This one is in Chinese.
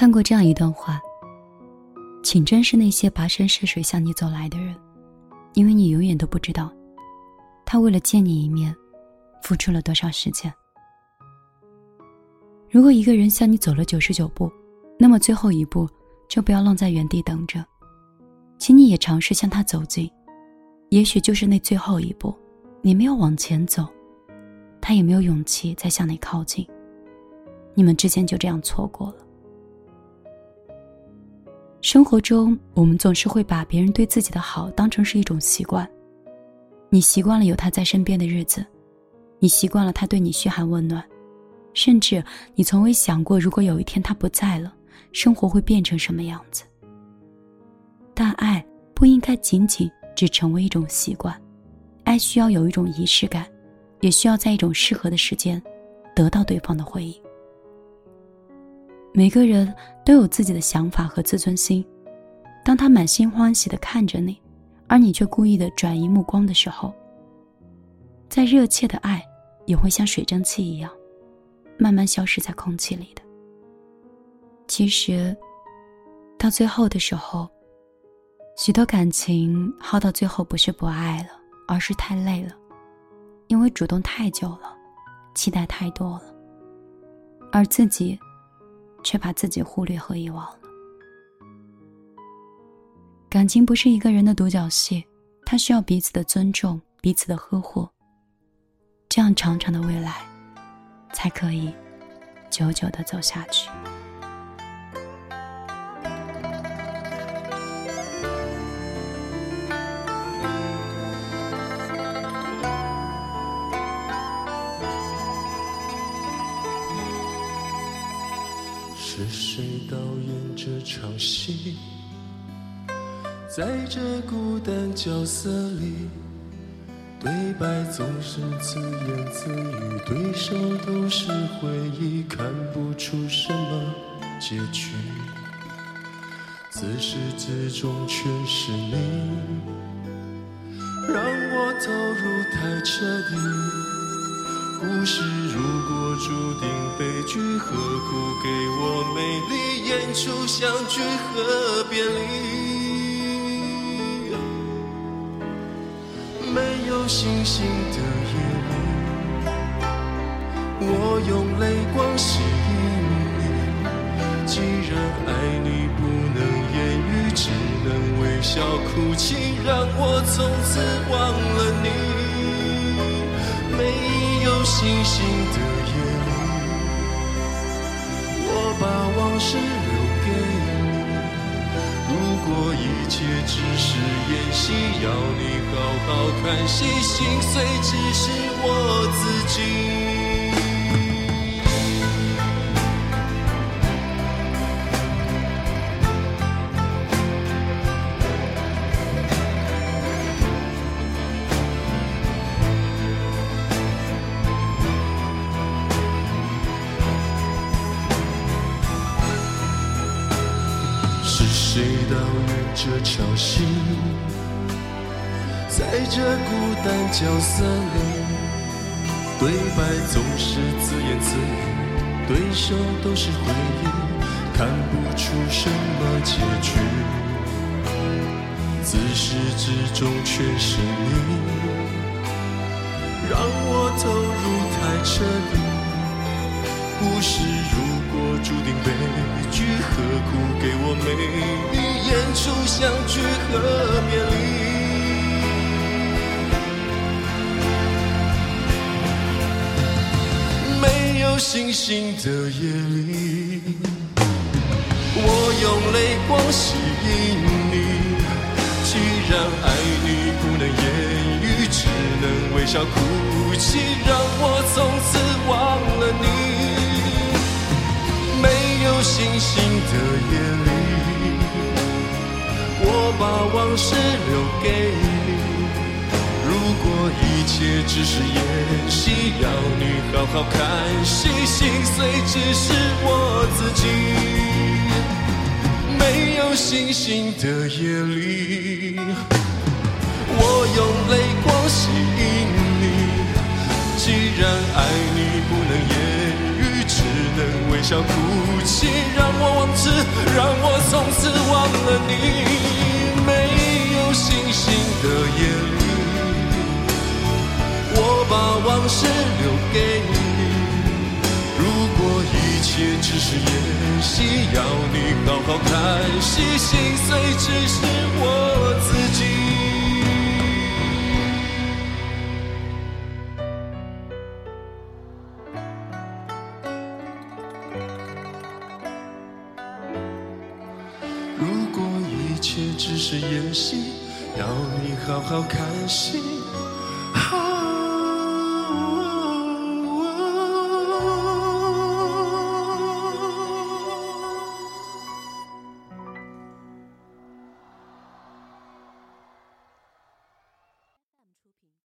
看过这样一段话，请珍视那些跋山涉水向你走来的人，因为你永远都不知道，他为了见你一面，付出了多少时间。如果一个人向你走了九十九步，那么最后一步就不要愣在原地等着，请你也尝试向他走近，也许就是那最后一步，你没有往前走，他也没有勇气再向你靠近，你们之间就这样错过了。生活中，我们总是会把别人对自己的好当成是一种习惯，你习惯了有他在身边的日子，你习惯了他对你嘘寒问暖。甚至你从未想过，如果有一天他不在了，生活会变成什么样子。但爱不应该仅仅只成为一种习惯，爱需要有一种仪式感，也需要在一种适合的时间，得到对方的回应。每个人都有自己的想法和自尊心，当他满心欢喜的看着你，而你却故意的转移目光的时候，再热切的爱也会像水蒸气一样。慢慢消失在空气里的。其实，到最后的时候，许多感情耗到最后不是不爱了，而是太累了，因为主动太久了，期待太多了，而自己却把自己忽略和遗忘了。感情不是一个人的独角戏，它需要彼此的尊重，彼此的呵护，这样长长的未来。才可以久久的走下去。是谁导演这场戏？在这孤单角色里。对白总是自言自语，对手都是回忆，看不出什么结局。自始至终全是你，让我投入太彻底。故事如果注定悲剧，何苦给我美丽演出相聚和别离？没有星星的夜里，我用泪光吸引你。既然爱你不能言语，只能微笑哭泣，让我从此忘了你。没星星的夜里，我把往事留给你。如果一切只是演戏，要你好好看戏，心碎只是我自己。谁导演这场戏，在这孤单角色里，对白总是自言自语，对手都是回忆，看不出什么结局。自始至终全是你，让我投入太彻底。故事如果注定悲剧，何苦给我美？演出相聚和别离，没有星星的夜里，我用泪光吸引你。既然爱你不能言语，只能微笑哭泣，让我从此忘了你。没有星星的夜里。把往事留给你。如果一切只是演戏，要你好好看戏，心碎只是我自己。没有星星的夜里，我用泪光吸引你。既然爱你不能言语，只能。微笑哭泣，让我忘词，让我从此忘了你。没有星星的夜里，我把往事留给你。如果一切只是演戏，要你好好看戏，心碎只是我自己。如果切只是演戏，要你好好看戏。